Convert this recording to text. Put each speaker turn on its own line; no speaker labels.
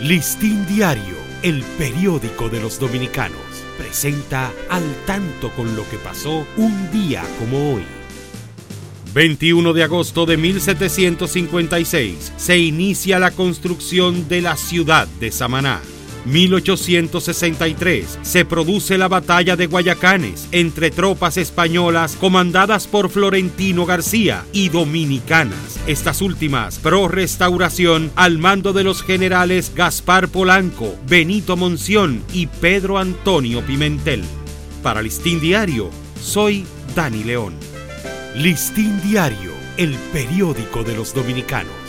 Listín Diario, el periódico de los dominicanos, presenta al tanto con lo que pasó un día como hoy. 21 de agosto de 1756 se inicia la construcción de la ciudad de Samaná. 1863 se produce la batalla de Guayacanes entre tropas españolas comandadas por Florentino García y dominicanas, estas últimas pro restauración al mando de los generales Gaspar Polanco, Benito Monción y Pedro Antonio Pimentel. Para Listín Diario, soy Dani León. Listín Diario, el periódico de los dominicanos